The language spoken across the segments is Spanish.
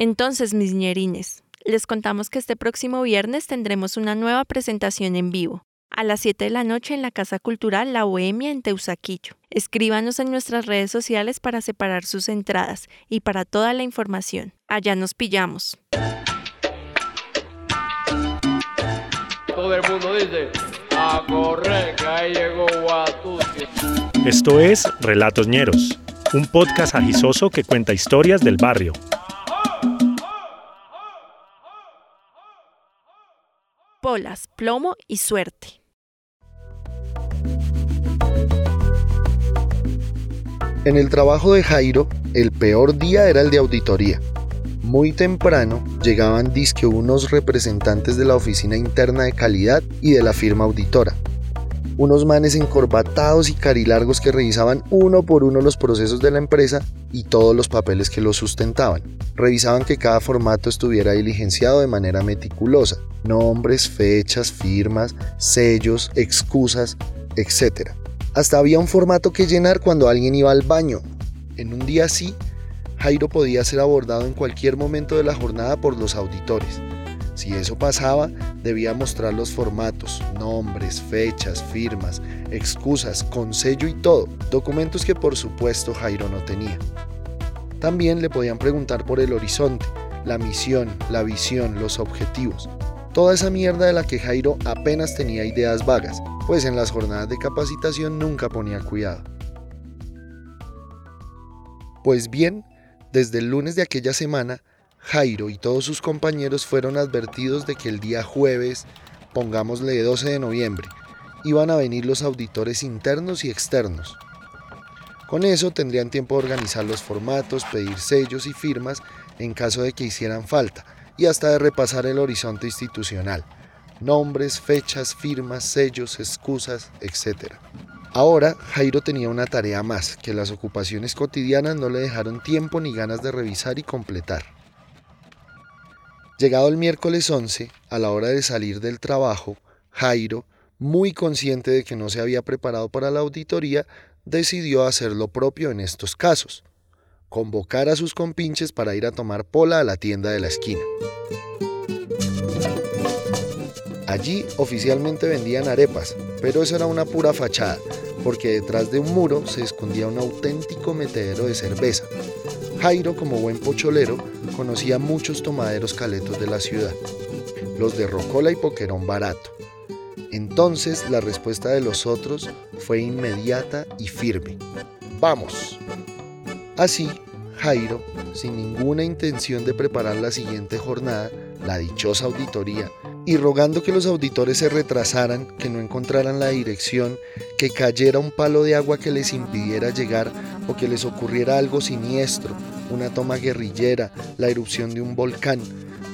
Entonces, mis ñerines, les contamos que este próximo viernes tendremos una nueva presentación en vivo a las 7 de la noche en la Casa Cultural La Bohemia en Teusaquillo. Escríbanos en nuestras redes sociales para separar sus entradas y para toda la información. Allá nos pillamos. Todo el mundo dice, a correr, que ahí llegó Esto es Relatos Ñeros, un podcast agisoso que cuenta historias del barrio. Polas, plomo y suerte. En el trabajo de Jairo, el peor día era el de auditoría. Muy temprano llegaban disque unos representantes de la oficina interna de calidad y de la firma auditora. Unos manes encorbatados y carilargos que revisaban uno por uno los procesos de la empresa y todos los papeles que los sustentaban. Revisaban que cada formato estuviera diligenciado de manera meticulosa. Nombres, fechas, firmas, sellos, excusas, etc. Hasta había un formato que llenar cuando alguien iba al baño. En un día así, Jairo podía ser abordado en cualquier momento de la jornada por los auditores. Si eso pasaba, debía mostrar los formatos, nombres, fechas, firmas, excusas, con sello y todo, documentos que por supuesto Jairo no tenía. También le podían preguntar por el horizonte, la misión, la visión, los objetivos. Toda esa mierda de la que Jairo apenas tenía ideas vagas, pues en las jornadas de capacitación nunca ponía cuidado. Pues bien, desde el lunes de aquella semana, Jairo y todos sus compañeros fueron advertidos de que el día jueves, pongámosle 12 de noviembre, iban a venir los auditores internos y externos. Con eso tendrían tiempo de organizar los formatos, pedir sellos y firmas en caso de que hicieran falta, y hasta de repasar el horizonte institucional nombres, fechas, firmas, sellos, excusas, etc. Ahora Jairo tenía una tarea más, que las ocupaciones cotidianas no le dejaron tiempo ni ganas de revisar y completar. Llegado el miércoles 11, a la hora de salir del trabajo, Jairo, muy consciente de que no se había preparado para la auditoría, decidió hacer lo propio en estos casos, convocar a sus compinches para ir a tomar pola a la tienda de la esquina. Allí oficialmente vendían arepas, pero eso era una pura fachada, porque detrás de un muro se escondía un auténtico metedero de cerveza. Jairo, como buen pocholero, conocía muchos tomaderos caletos de la ciudad, los de Rocola y Poquerón barato. Entonces la respuesta de los otros fue inmediata y firme. ¡Vamos! Así, Jairo, sin ninguna intención de preparar la siguiente jornada, la dichosa auditoría, y rogando que los auditores se retrasaran, que no encontraran la dirección, que cayera un palo de agua que les impidiera llegar o que les ocurriera algo siniestro, una toma guerrillera, la erupción de un volcán.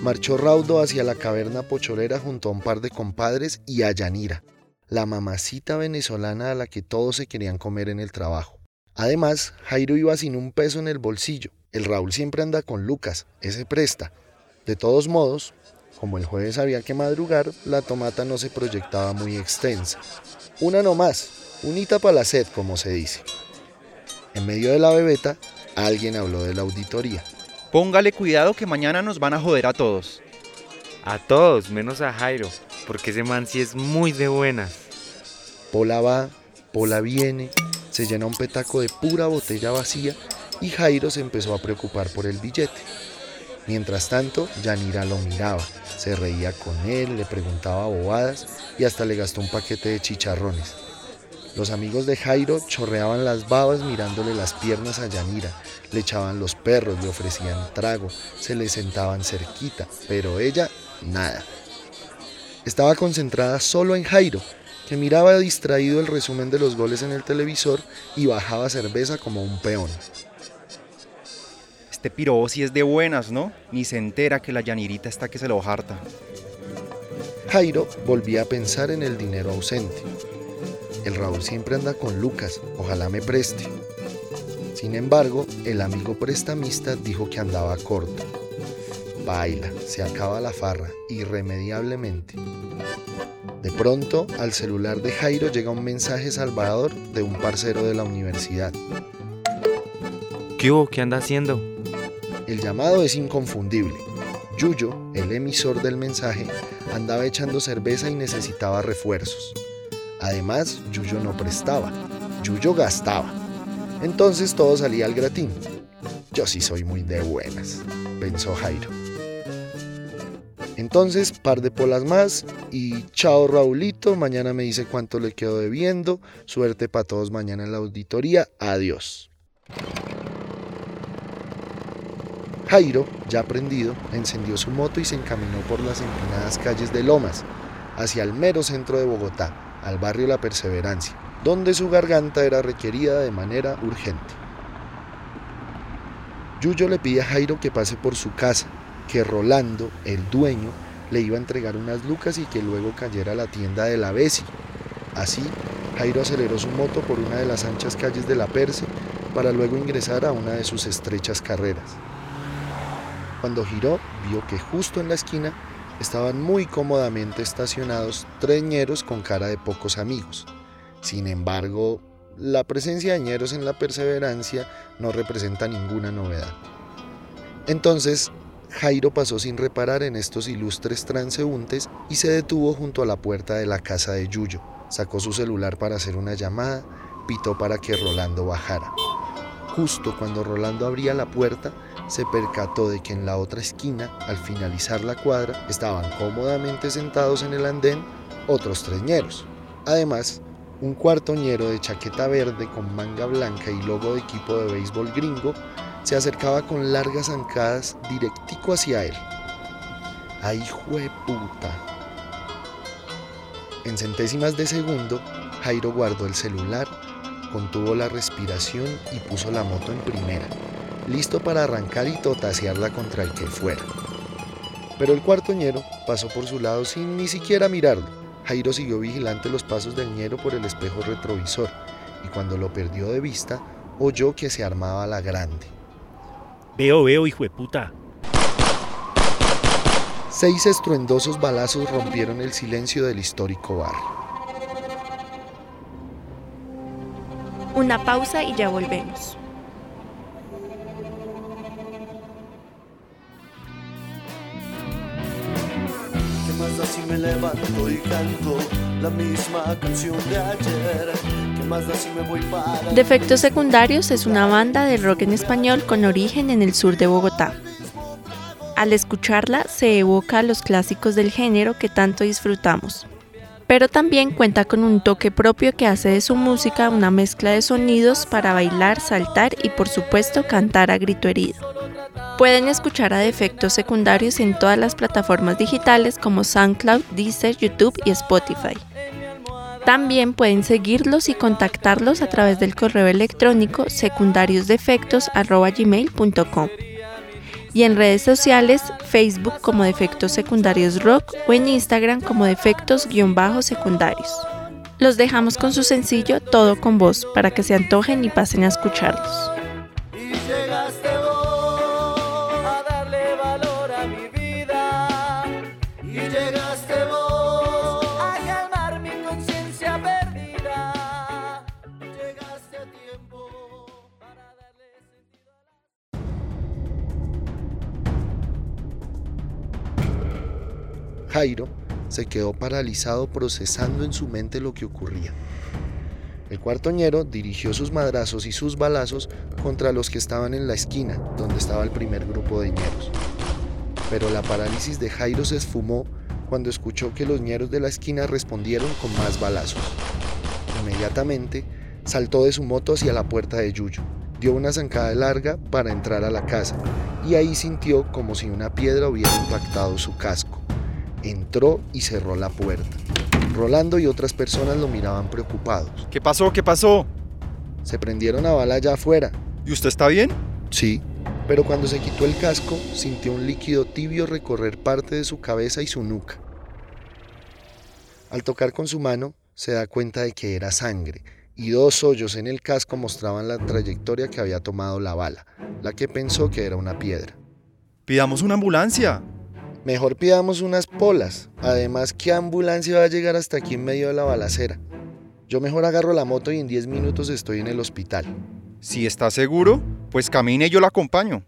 Marchó raudo hacia la caverna pocholera junto a un par de compadres y a Yanira, la mamacita venezolana a la que todos se querían comer en el trabajo. Además, Jairo iba sin un peso en el bolsillo. El Raúl siempre anda con Lucas, ese presta. De todos modos, como el jueves había que madrugar, la tomata no se proyectaba muy extensa. Una no más, unita para la sed, como se dice. En medio de la bebeta, alguien habló de la auditoría. Póngale cuidado que mañana nos van a joder a todos. A todos, menos a Jairo, porque ese man sí es muy de buenas. Pola va, Pola viene, se llena un petaco de pura botella vacía y Jairo se empezó a preocupar por el billete. Mientras tanto, Yanira lo miraba, se reía con él, le preguntaba bobadas y hasta le gastó un paquete de chicharrones. Los amigos de Jairo chorreaban las babas mirándole las piernas a Yanira, le echaban los perros, le ofrecían trago, se le sentaban cerquita, pero ella nada. Estaba concentrada solo en Jairo, que miraba distraído el resumen de los goles en el televisor y bajaba cerveza como un peón. Este pirobo sí es de buenas, ¿no? Ni se entera que la llanirita está que se lo harta. Jairo volvía a pensar en el dinero ausente. El Raúl siempre anda con Lucas, ojalá me preste. Sin embargo, el amigo prestamista dijo que andaba corto. Baila, se acaba la farra, irremediablemente. De pronto, al celular de Jairo llega un mensaje salvador de un parcero de la universidad. ¿Qué hubo? ¿Qué anda haciendo? El llamado es inconfundible. Yuyo, el emisor del mensaje, andaba echando cerveza y necesitaba refuerzos. Además, Yuyo no prestaba, Yuyo gastaba. Entonces todo salía al gratín. Yo sí soy muy de buenas, pensó Jairo. Entonces, par de polas más y chao Raulito, mañana me dice cuánto le quedo debiendo, suerte para todos mañana en la auditoría, adiós. Jairo, ya aprendido, encendió su moto y se encaminó por las empinadas calles de Lomas, hacia el mero centro de Bogotá, al barrio La Perseverancia, donde su garganta era requerida de manera urgente. Yuyo le pide a Jairo que pase por su casa, que Rolando, el dueño, le iba a entregar unas lucas y que luego cayera a la tienda de la Bessi. Así, Jairo aceleró su moto por una de las anchas calles de la Perse para luego ingresar a una de sus estrechas carreras. Cuando giró, vio que justo en la esquina estaban muy cómodamente estacionados tres ñeros con cara de pocos amigos. Sin embargo, la presencia de ñeros en la perseverancia no representa ninguna novedad. Entonces, Jairo pasó sin reparar en estos ilustres transeúntes y se detuvo junto a la puerta de la casa de Yuyo. Sacó su celular para hacer una llamada, pitó para que Rolando bajara. Justo cuando Rolando abría la puerta, se percató de que en la otra esquina, al finalizar la cuadra, estaban cómodamente sentados en el andén otros tres ñeros. Además, un cuarto ñero de chaqueta verde con manga blanca y logo de equipo de béisbol gringo se acercaba con largas zancadas directico hacia él. ¡Ay, puta! En centésimas de segundo, Jairo guardó el celular, contuvo la respiración y puso la moto en primera, listo para arrancar y totasearla contra el que fuera. Pero el cuartoñero pasó por su lado sin ni siquiera mirarlo. Jairo siguió vigilante los pasos del ñero por el espejo retrovisor y cuando lo perdió de vista, oyó que se armaba la grande. Veo, veo, hijo de puta. Seis estruendosos balazos rompieron el silencio del histórico barrio. Una pausa y ya volvemos. ¿Qué más da si me levanto y canto la misma canción de ayer? ¿Qué más da si me voy para Defectos Secundarios es una banda de rock en español con origen en el sur de Bogotá. Al escucharla se evoca a los clásicos del género que tanto disfrutamos, pero también cuenta con un toque propio que hace de su música una mezcla de sonidos para bailar, saltar y por supuesto cantar a grito herido. Pueden escuchar a Defectos Secundarios en todas las plataformas digitales como SoundCloud, Deezer, YouTube y Spotify. También pueden seguirlos y contactarlos a través del correo electrónico secundariosdefectos.gmail.com y en redes sociales Facebook como Defectos Secundarios Rock o en Instagram como Defectos-Secundarios. Los dejamos con su sencillo Todo con Voz para que se antojen y pasen a escucharlos. Jairo se quedó paralizado procesando en su mente lo que ocurría. El cuartoñero dirigió sus madrazos y sus balazos contra los que estaban en la esquina, donde estaba el primer grupo de ñeros. Pero la parálisis de Jairo se esfumó cuando escuchó que los ñeros de la esquina respondieron con más balazos. Inmediatamente saltó de su moto hacia la puerta de Yuyo, dio una zancada larga para entrar a la casa y ahí sintió como si una piedra hubiera impactado su casco. Entró y cerró la puerta. Rolando y otras personas lo miraban preocupados. ¿Qué pasó? ¿Qué pasó? Se prendieron a bala allá afuera. ¿Y usted está bien? Sí, pero cuando se quitó el casco sintió un líquido tibio recorrer parte de su cabeza y su nuca. Al tocar con su mano se da cuenta de que era sangre y dos hoyos en el casco mostraban la trayectoria que había tomado la bala, la que pensó que era una piedra. Pidamos una ambulancia. Mejor pidamos unas polas. Además, ¿qué ambulancia va a llegar hasta aquí en medio de la balacera? Yo mejor agarro la moto y en 10 minutos estoy en el hospital. Si está seguro, pues camine y yo lo acompaño.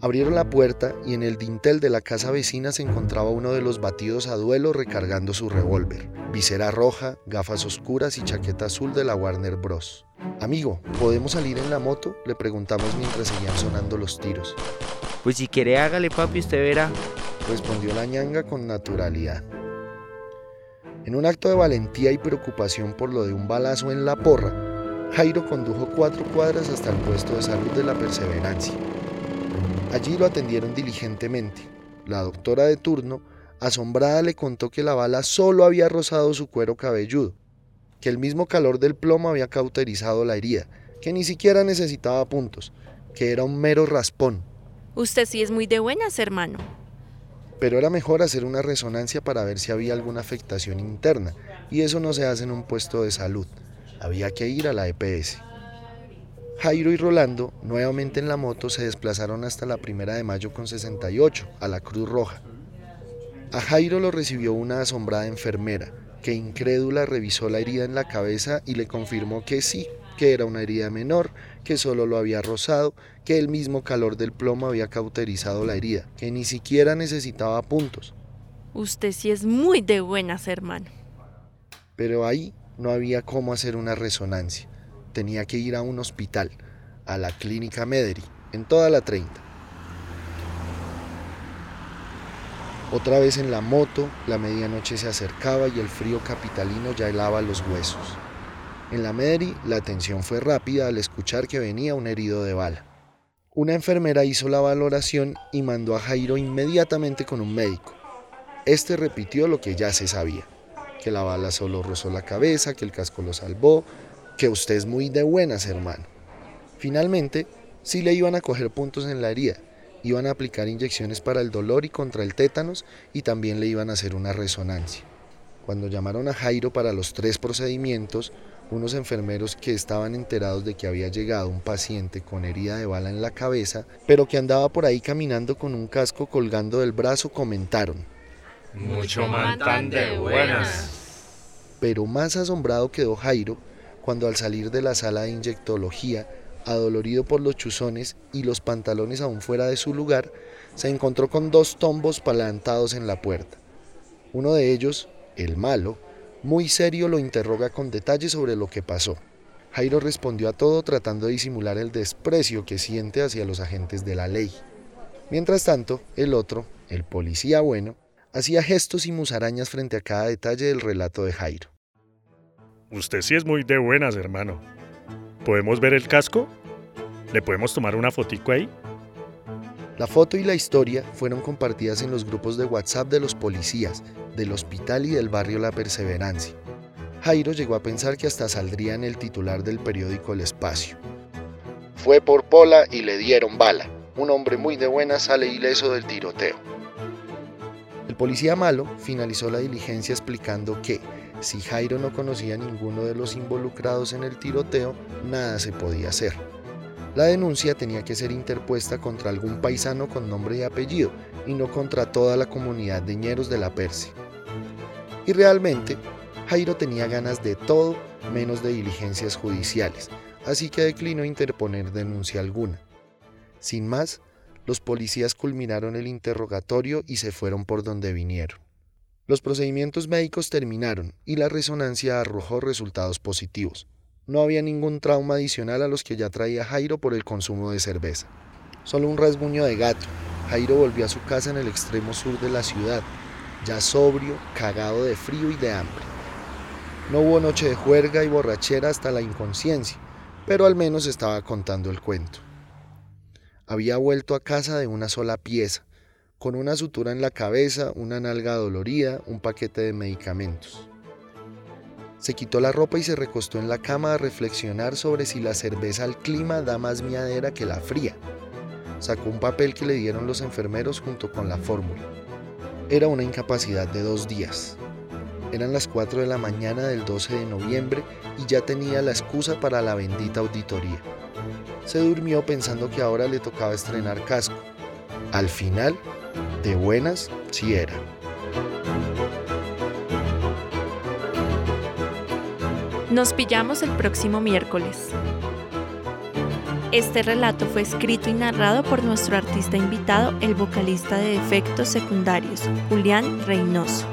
Abrieron la puerta y en el dintel de la casa vecina se encontraba uno de los batidos a duelo recargando su revólver, visera roja, gafas oscuras y chaqueta azul de la Warner Bros. Amigo, ¿podemos salir en la moto? Le preguntamos mientras seguían sonando los tiros. Pues si quiere hágale papi, usted verá. Respondió la ñanga con naturalidad. En un acto de valentía y preocupación por lo de un balazo en la porra, Jairo condujo cuatro cuadras hasta el puesto de salud de la Perseverancia. Allí lo atendieron diligentemente. La doctora de turno, asombrada, le contó que la bala solo había rozado su cuero cabelludo, que el mismo calor del plomo había cauterizado la herida, que ni siquiera necesitaba puntos, que era un mero raspón. Usted sí es muy de buenas, hermano. Pero era mejor hacer una resonancia para ver si había alguna afectación interna, y eso no se hace en un puesto de salud. Había que ir a la EPS. Jairo y Rolando, nuevamente en la moto, se desplazaron hasta la primera de mayo con 68, a la Cruz Roja. A Jairo lo recibió una asombrada enfermera, que incrédula revisó la herida en la cabeza y le confirmó que sí, que era una herida menor, que solo lo había rozado, que el mismo calor del plomo había cauterizado la herida, que ni siquiera necesitaba puntos. Usted sí es muy de buenas, hermano. Pero ahí no había cómo hacer una resonancia tenía que ir a un hospital, a la clínica Mederi, en toda la 30. Otra vez en la moto, la medianoche se acercaba y el frío capitalino ya helaba los huesos. En la Mederi, la atención fue rápida al escuchar que venía un herido de bala. Una enfermera hizo la valoración y mandó a Jairo inmediatamente con un médico. Este repitió lo que ya se sabía, que la bala solo rozó la cabeza, que el casco lo salvó, que usted es muy de buenas, hermano. Finalmente, sí le iban a coger puntos en la herida, iban a aplicar inyecciones para el dolor y contra el tétanos y también le iban a hacer una resonancia. Cuando llamaron a Jairo para los tres procedimientos, unos enfermeros que estaban enterados de que había llegado un paciente con herida de bala en la cabeza, pero que andaba por ahí caminando con un casco colgando del brazo, comentaron. Mucho más tan de buenas. Pero más asombrado quedó Jairo cuando al salir de la sala de inyectología, adolorido por los chuzones y los pantalones aún fuera de su lugar, se encontró con dos tombos plantados en la puerta. Uno de ellos, el malo, muy serio lo interroga con detalles sobre lo que pasó. Jairo respondió a todo tratando de disimular el desprecio que siente hacia los agentes de la ley. Mientras tanto, el otro, el policía bueno, hacía gestos y musarañas frente a cada detalle del relato de Jairo. Usted sí es muy de buenas, hermano. ¿Podemos ver el casco? ¿Le podemos tomar una fotico ahí? La foto y la historia fueron compartidas en los grupos de WhatsApp de los policías, del hospital y del barrio La Perseverancia. Jairo llegó a pensar que hasta saldría en el titular del periódico El Espacio. Fue por Pola y le dieron bala. Un hombre muy de buena sale ileso del tiroteo. El policía malo finalizó la diligencia explicando que, si Jairo no conocía a ninguno de los involucrados en el tiroteo, nada se podía hacer. La denuncia tenía que ser interpuesta contra algún paisano con nombre y apellido y no contra toda la comunidad de ñeros de la Persia. Y realmente, Jairo tenía ganas de todo menos de diligencias judiciales, así que declinó interponer denuncia alguna. Sin más, los policías culminaron el interrogatorio y se fueron por donde vinieron. Los procedimientos médicos terminaron y la resonancia arrojó resultados positivos. No había ningún trauma adicional a los que ya traía Jairo por el consumo de cerveza. Solo un rasguño de gato. Jairo volvió a su casa en el extremo sur de la ciudad, ya sobrio, cagado de frío y de hambre. No hubo noche de juerga y borrachera hasta la inconsciencia, pero al menos estaba contando el cuento. Había vuelto a casa de una sola pieza, con una sutura en la cabeza, una nalga dolorida, un paquete de medicamentos. Se quitó la ropa y se recostó en la cama a reflexionar sobre si la cerveza al clima da más miadera que la fría. Sacó un papel que le dieron los enfermeros junto con la fórmula. Era una incapacidad de dos días. Eran las 4 de la mañana del 12 de noviembre y ya tenía la excusa para la bendita auditoría. Se durmió pensando que ahora le tocaba estrenar casco. Al final, de buenas sí era. Nos pillamos el próximo miércoles. Este relato fue escrito y narrado por nuestro artista invitado, el vocalista de Efectos Secundarios, Julián Reynoso.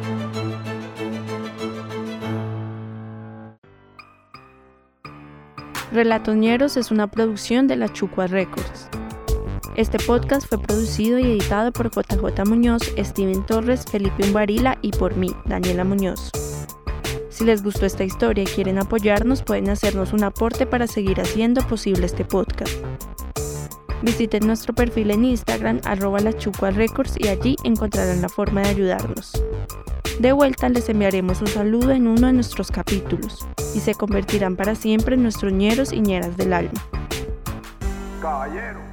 Relatoñeros es una producción de la Chucua Records. Este podcast fue producido y editado por JJ Muñoz, Steven Torres, Felipe Umbarila y por mí, Daniela Muñoz. Si les gustó esta historia y quieren apoyarnos, pueden hacernos un aporte para seguir haciendo posible este podcast. Visiten nuestro perfil en Instagram, arroba Records, y allí encontrarán la forma de ayudarnos. De vuelta les enviaremos un saludo en uno de nuestros capítulos y se convertirán para siempre en nuestros ñeros y ñeras del alma. Caballero.